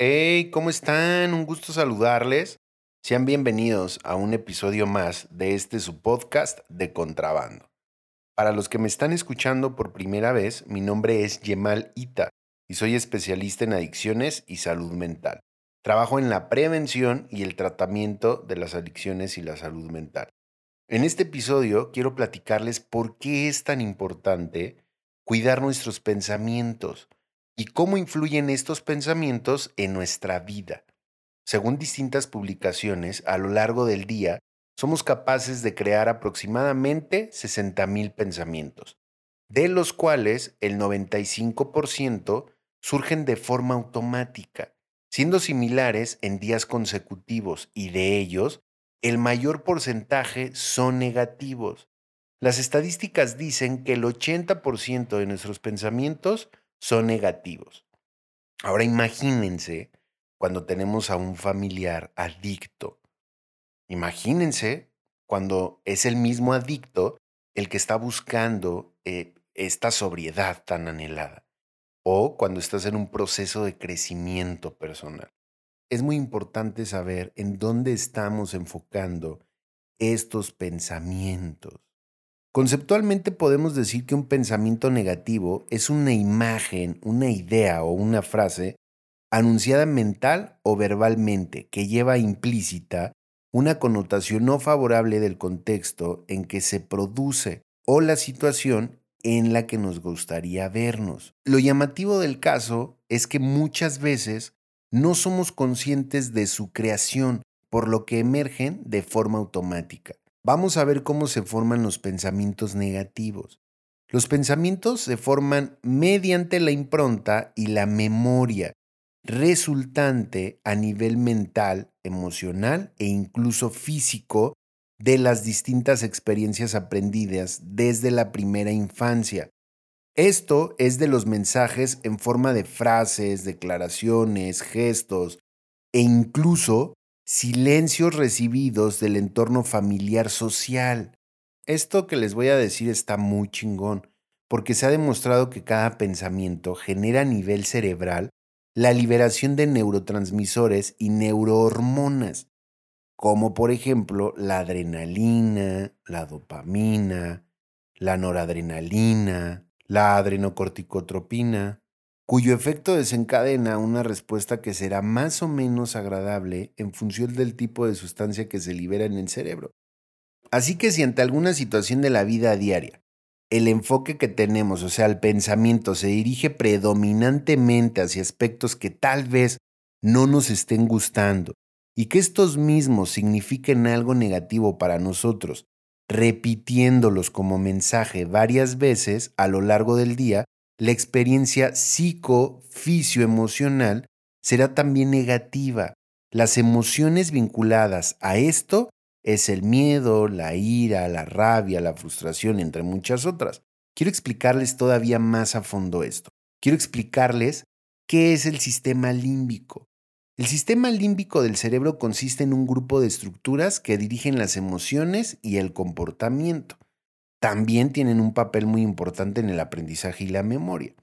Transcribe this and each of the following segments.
Hey, ¿cómo están? Un gusto saludarles. Sean bienvenidos a un episodio más de este su podcast de Contrabando. Para los que me están escuchando por primera vez, mi nombre es Yemal Ita y soy especialista en adicciones y salud mental. Trabajo en la prevención y el tratamiento de las adicciones y la salud mental. En este episodio quiero platicarles por qué es tan importante cuidar nuestros pensamientos y cómo influyen estos pensamientos en nuestra vida. Según distintas publicaciones, a lo largo del día somos capaces de crear aproximadamente 60.000 pensamientos, de los cuales el 95% surgen de forma automática, siendo similares en días consecutivos y de ellos, el mayor porcentaje son negativos. Las estadísticas dicen que el 80% de nuestros pensamientos son negativos. Ahora imagínense cuando tenemos a un familiar adicto Imagínense cuando es el mismo adicto el que está buscando eh, esta sobriedad tan anhelada o cuando estás en un proceso de crecimiento personal. Es muy importante saber en dónde estamos enfocando estos pensamientos. Conceptualmente podemos decir que un pensamiento negativo es una imagen, una idea o una frase anunciada mental o verbalmente que lleva implícita una connotación no favorable del contexto en que se produce o la situación en la que nos gustaría vernos. Lo llamativo del caso es que muchas veces no somos conscientes de su creación, por lo que emergen de forma automática. Vamos a ver cómo se forman los pensamientos negativos. Los pensamientos se forman mediante la impronta y la memoria, resultante a nivel mental, emocional e incluso físico de las distintas experiencias aprendidas desde la primera infancia. Esto es de los mensajes en forma de frases, declaraciones, gestos e incluso silencios recibidos del entorno familiar social. Esto que les voy a decir está muy chingón, porque se ha demostrado que cada pensamiento genera a nivel cerebral la liberación de neurotransmisores y neurohormonas, como por ejemplo la adrenalina, la dopamina, la noradrenalina, la adrenocorticotropina, cuyo efecto desencadena una respuesta que será más o menos agradable en función del tipo de sustancia que se libera en el cerebro. Así que si ante alguna situación de la vida diaria el enfoque que tenemos, o sea, el pensamiento se dirige predominantemente hacia aspectos que tal vez no nos estén gustando y que estos mismos signifiquen algo negativo para nosotros, repitiéndolos como mensaje varias veces a lo largo del día, la experiencia psico-fisio-emocional será también negativa. Las emociones vinculadas a esto es el miedo, la ira, la rabia, la frustración, entre muchas otras. Quiero explicarles todavía más a fondo esto. Quiero explicarles qué es el sistema límbico. El sistema límbico del cerebro consiste en un grupo de estructuras que dirigen las emociones y el comportamiento. También tienen un papel muy importante en el aprendizaje y la memoria.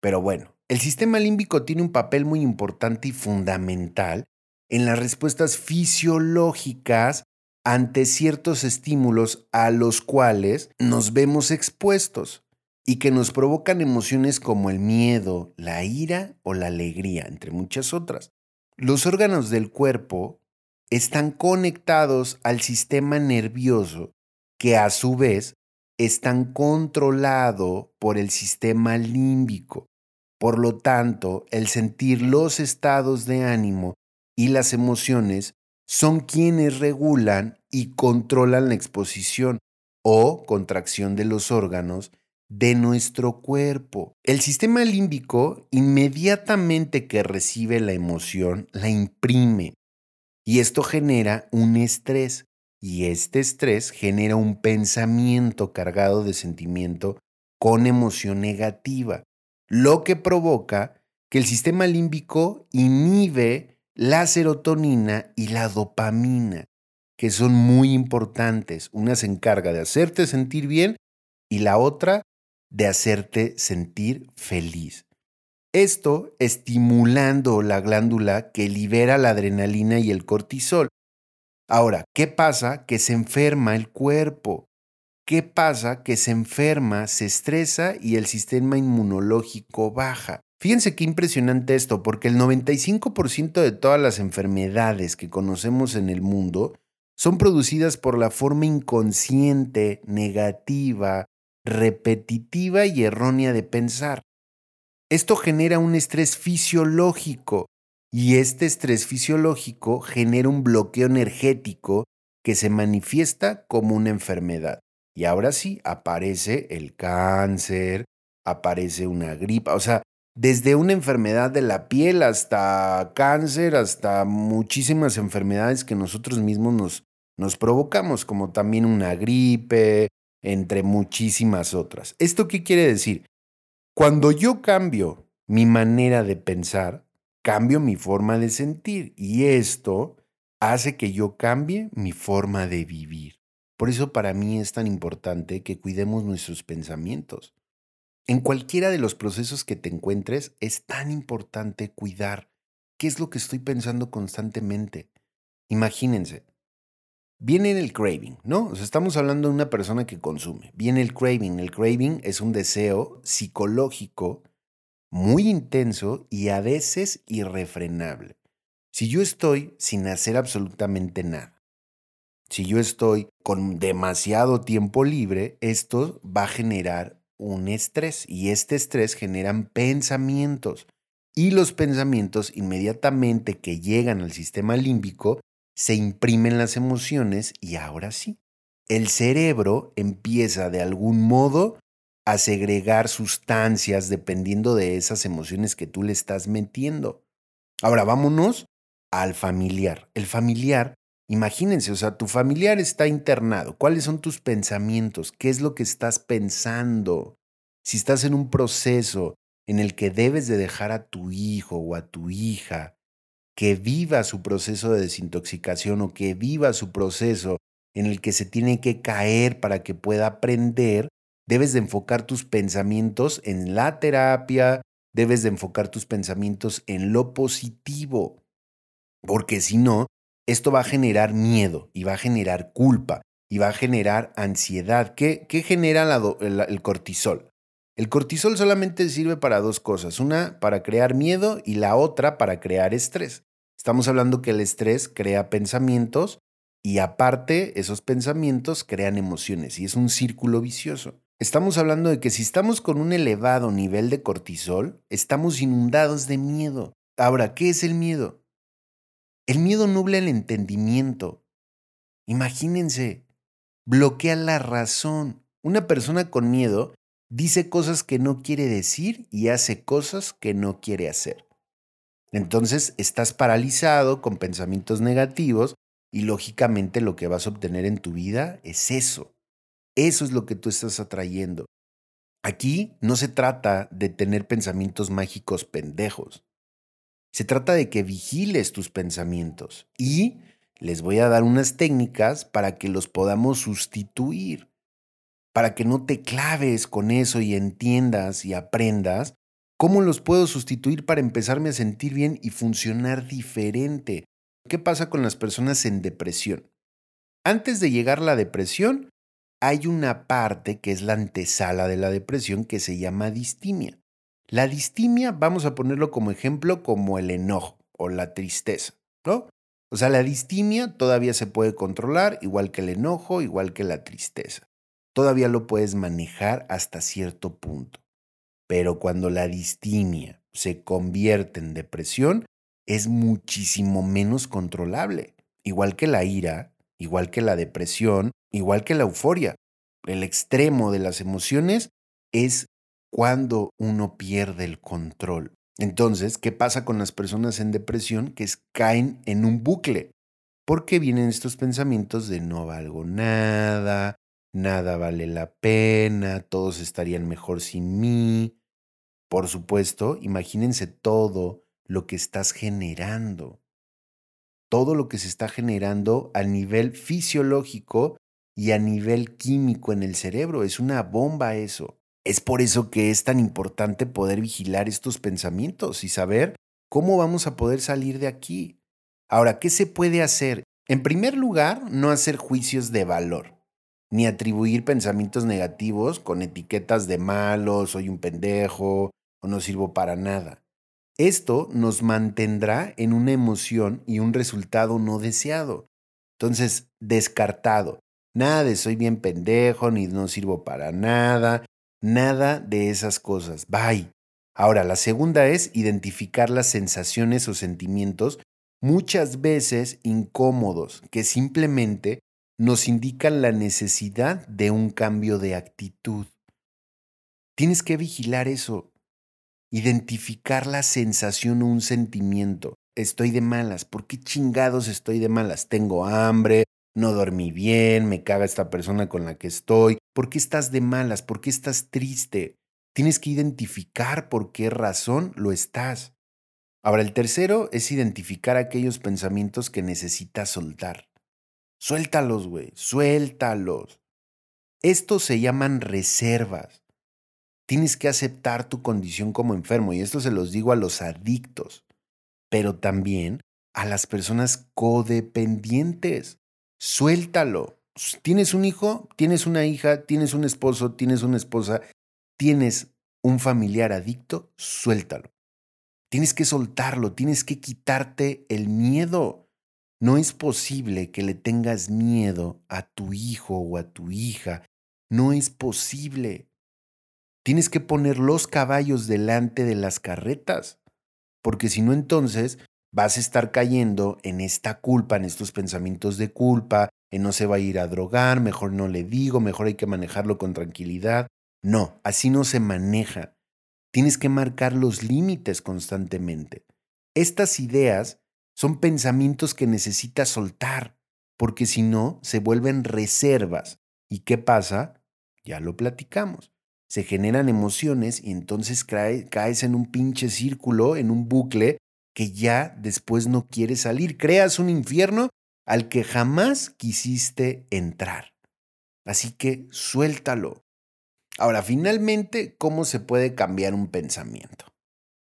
Pero bueno, el sistema límbico tiene un papel muy importante y fundamental en las respuestas fisiológicas ante ciertos estímulos a los cuales nos vemos expuestos y que nos provocan emociones como el miedo, la ira o la alegría, entre muchas otras. Los órganos del cuerpo están conectados al sistema nervioso que a su vez están controlados por el sistema límbico. Por lo tanto, el sentir los estados de ánimo y las emociones son quienes regulan y controlan la exposición o contracción de los órganos de nuestro cuerpo. El sistema límbico, inmediatamente que recibe la emoción, la imprime y esto genera un estrés y este estrés genera un pensamiento cargado de sentimiento con emoción negativa, lo que provoca que el sistema límbico inhibe la serotonina y la dopamina, que son muy importantes. Una se encarga de hacerte sentir bien y la otra de hacerte sentir feliz. Esto estimulando la glándula que libera la adrenalina y el cortisol. Ahora, ¿qué pasa? Que se enferma el cuerpo. ¿Qué pasa? Que se enferma, se estresa y el sistema inmunológico baja. Fíjense qué impresionante esto, porque el 95% de todas las enfermedades que conocemos en el mundo son producidas por la forma inconsciente, negativa, repetitiva y errónea de pensar. Esto genera un estrés fisiológico y este estrés fisiológico genera un bloqueo energético que se manifiesta como una enfermedad. Y ahora sí, aparece el cáncer, aparece una gripa, o sea, desde una enfermedad de la piel hasta cáncer, hasta muchísimas enfermedades que nosotros mismos nos, nos provocamos, como también una gripe, entre muchísimas otras. ¿Esto qué quiere decir? Cuando yo cambio mi manera de pensar, cambio mi forma de sentir y esto hace que yo cambie mi forma de vivir. Por eso para mí es tan importante que cuidemos nuestros pensamientos. En cualquiera de los procesos que te encuentres es tan importante cuidar qué es lo que estoy pensando constantemente. Imagínense, viene el craving, ¿no? Estamos hablando de una persona que consume. Viene el craving. El craving es un deseo psicológico muy intenso y a veces irrefrenable. Si yo estoy sin hacer absolutamente nada, si yo estoy con demasiado tiempo libre, esto va a generar un estrés y este estrés generan pensamientos y los pensamientos inmediatamente que llegan al sistema límbico se imprimen las emociones y ahora sí, el cerebro empieza de algún modo a segregar sustancias dependiendo de esas emociones que tú le estás metiendo. Ahora vámonos al familiar. El familiar Imagínense, o sea, tu familiar está internado. ¿Cuáles son tus pensamientos? ¿Qué es lo que estás pensando? Si estás en un proceso en el que debes de dejar a tu hijo o a tu hija que viva su proceso de desintoxicación o que viva su proceso en el que se tiene que caer para que pueda aprender, debes de enfocar tus pensamientos en la terapia, debes de enfocar tus pensamientos en lo positivo, porque si no, esto va a generar miedo y va a generar culpa y va a generar ansiedad. ¿Qué, genera el, cortisol? El cortisol solamente sirve para dos cosas, una para crear miedo y la otra para crear estrés. Estamos hablando que el estrés crea pensamientos y aparte esos pensamientos crean emociones y es un círculo vicioso. Estamos hablando de que si estamos con un elevado nivel de cortisol, estamos inundados de miedo. Ahora, ¿qué es el miedo? El miedo nubla el entendimiento. Imagínense, bloquea la razón. Una persona con miedo dice cosas que no quiere decir y hace cosas que no quiere hacer. Entonces estás paralizado con pensamientos negativos y lógicamente lo que vas a obtener en tu vida es eso. Eso es lo que tú estás atrayendo. Aquí no se trata de tener pensamientos mágicos pendejos. Se trata de que vigiles tus pensamientos y les voy a dar unas técnicas para que los podamos sustituir, para que no te claves con eso y entiendas y aprendas cómo los puedo sustituir para empezarme a sentir bien y funcionar diferente. ¿Qué pasa con las personas en depresión? Antes de llegar la depresión, hay una parte que es la antesala de la depresión que se llama distimia. La distimia, vamos a ponerlo como ejemplo, como el enojo o la tristeza, ¿no? O sea, la distimia todavía se puede controlar, igual que el enojo, igual que la tristeza. Todavía lo puedes manejar hasta cierto punto. Pero cuando la distimia se convierte en depresión, es muchísimo menos controlable. Igual que la ira, igual que la depresión, igual que la euforia. El extremo de las emociones es cuando uno pierde el control. Entonces, ¿qué pasa con las personas en depresión que caen en un bucle? Porque vienen estos pensamientos de no valgo nada, nada vale la pena, todos estarían mejor sin mí. Por supuesto, imagínense todo lo que estás generando. Todo lo que se está generando a nivel fisiológico y a nivel químico en el cerebro. Es una bomba eso. Es por eso que es tan importante poder vigilar estos pensamientos y saber cómo vamos a poder salir de aquí. Ahora, ¿qué se puede hacer? En primer lugar, no hacer juicios de valor, ni atribuir pensamientos negativos con etiquetas de malo, soy un pendejo o no sirvo para nada. Esto nos mantendrá en una emoción y un resultado no deseado. Entonces, descartado. Nada de soy bien pendejo, ni no sirvo para nada, Nada de esas cosas. Bye. Ahora, la segunda es identificar las sensaciones o sentimientos muchas veces incómodos que simplemente nos indican la necesidad de un cambio de actitud. Tienes que vigilar eso, identificar la sensación o un sentimiento. Estoy de malas, ¿por qué chingados estoy de malas? Tengo hambre, no dormí bien, me caga esta persona con la que estoy, ¿por qué estás de malas? ¿Por qué estás triste? Tienes que identificar por qué razón lo estás. Ahora, el tercero es identificar aquellos pensamientos que necesitas soltar. Suéltalos, güey, suéltalos. Estos se llaman reservas. Tienes que aceptar tu condición como enfermo, y esto se los digo a los adictos, pero también a las personas codependientes. Suéltalo. Tienes un hijo, tienes una hija, tienes un esposo, tienes una esposa, tienes un familiar adicto, suéltalo. Tienes que soltarlo, tienes que quitarte el miedo. No es posible que le tengas miedo a tu hijo o a tu hija. No es posible. Tienes que poner los caballos delante de las carretas, porque si no entonces vas a estar cayendo en esta culpa, en estos pensamientos de culpa, en no se va a ir a drogar, mejor no le digo, mejor hay que manejarlo con tranquilidad. No, así no se maneja. Tienes que marcar los límites constantemente. Estas ideas son pensamientos que necesitas soltar, porque si no, se vuelven reservas. ¿Y qué pasa? Ya lo platicamos. Se generan emociones y entonces caes en un pinche círculo, en un bucle que ya después no quieres salir. Creas un infierno al que jamás quisiste entrar. Así que suéltalo. Ahora, finalmente, ¿cómo se puede cambiar un pensamiento?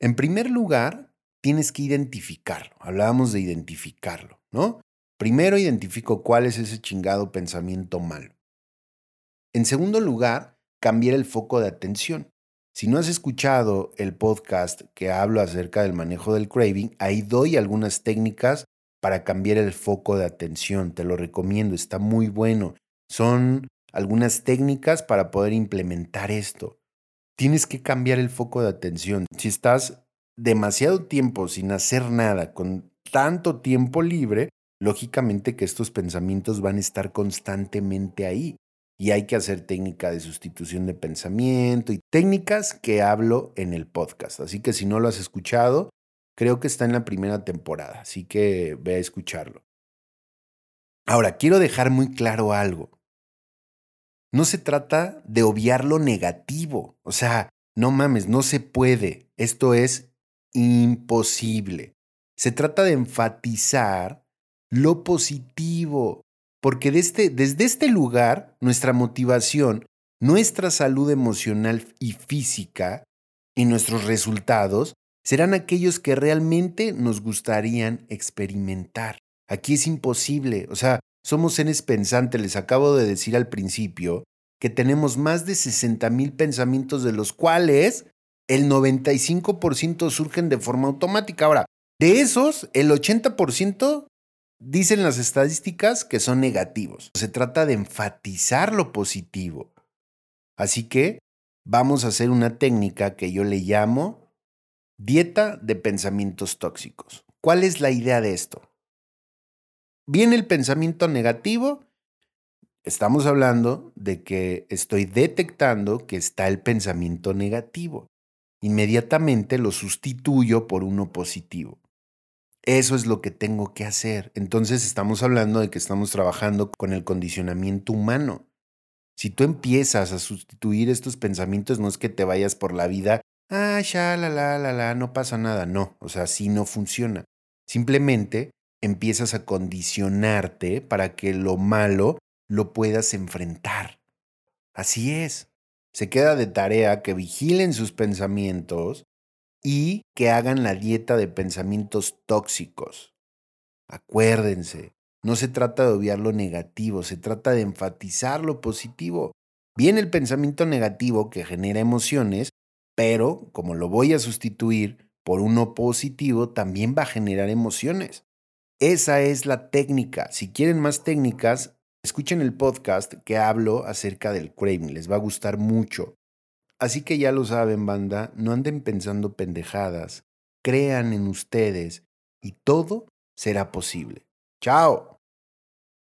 En primer lugar, tienes que identificarlo. Hablábamos de identificarlo, ¿no? Primero identifico cuál es ese chingado pensamiento malo. En segundo lugar, cambiar el foco de atención. Si no has escuchado el podcast que hablo acerca del manejo del craving, ahí doy algunas técnicas para cambiar el foco de atención. Te lo recomiendo, está muy bueno. Son algunas técnicas para poder implementar esto. Tienes que cambiar el foco de atención. Si estás demasiado tiempo sin hacer nada, con tanto tiempo libre, lógicamente que estos pensamientos van a estar constantemente ahí y hay que hacer técnica de sustitución de pensamiento y técnicas que hablo en el podcast. Así que si no lo has escuchado, creo que está en la primera temporada, así que ve a escucharlo. Ahora, quiero dejar muy claro algo. No se trata de obviar lo negativo, o sea, no mames, no se puede, esto es imposible. Se trata de enfatizar lo positivo, porque este, desde este lugar, nuestra motivación, nuestra salud emocional y física y nuestros resultados serán aquellos que realmente nos gustarían experimentar. Aquí es imposible, o sea, somos seres pensantes, les acabo de decir al principio que tenemos más de 60 mil pensamientos de los cuales el 95% surgen de forma automática. Ahora, de esos, el 80% Dicen las estadísticas que son negativos. Se trata de enfatizar lo positivo. Así que vamos a hacer una técnica que yo le llamo dieta de pensamientos tóxicos. ¿Cuál es la idea de esto? Viene el pensamiento negativo. Estamos hablando de que estoy detectando que está el pensamiento negativo. Inmediatamente lo sustituyo por uno positivo. Eso es lo que tengo que hacer. Entonces estamos hablando de que estamos trabajando con el condicionamiento humano. Si tú empiezas a sustituir estos pensamientos, no es que te vayas por la vida, ah, ya, la, la, la, la, no pasa nada. No, o sea, así no funciona. Simplemente empiezas a condicionarte para que lo malo lo puedas enfrentar. Así es. se queda de tarea que vigilen sus pensamientos y que hagan la dieta de pensamientos tóxicos. Acuérdense, no se trata de obviar lo negativo, se trata de enfatizar lo positivo. Viene el pensamiento negativo que genera emociones, pero como lo voy a sustituir por uno positivo, también va a generar emociones. Esa es la técnica. Si quieren más técnicas, escuchen el podcast que hablo acerca del craving. Les va a gustar mucho. Así que ya lo saben, banda, no anden pensando pendejadas. Crean en ustedes y todo será posible. Chao.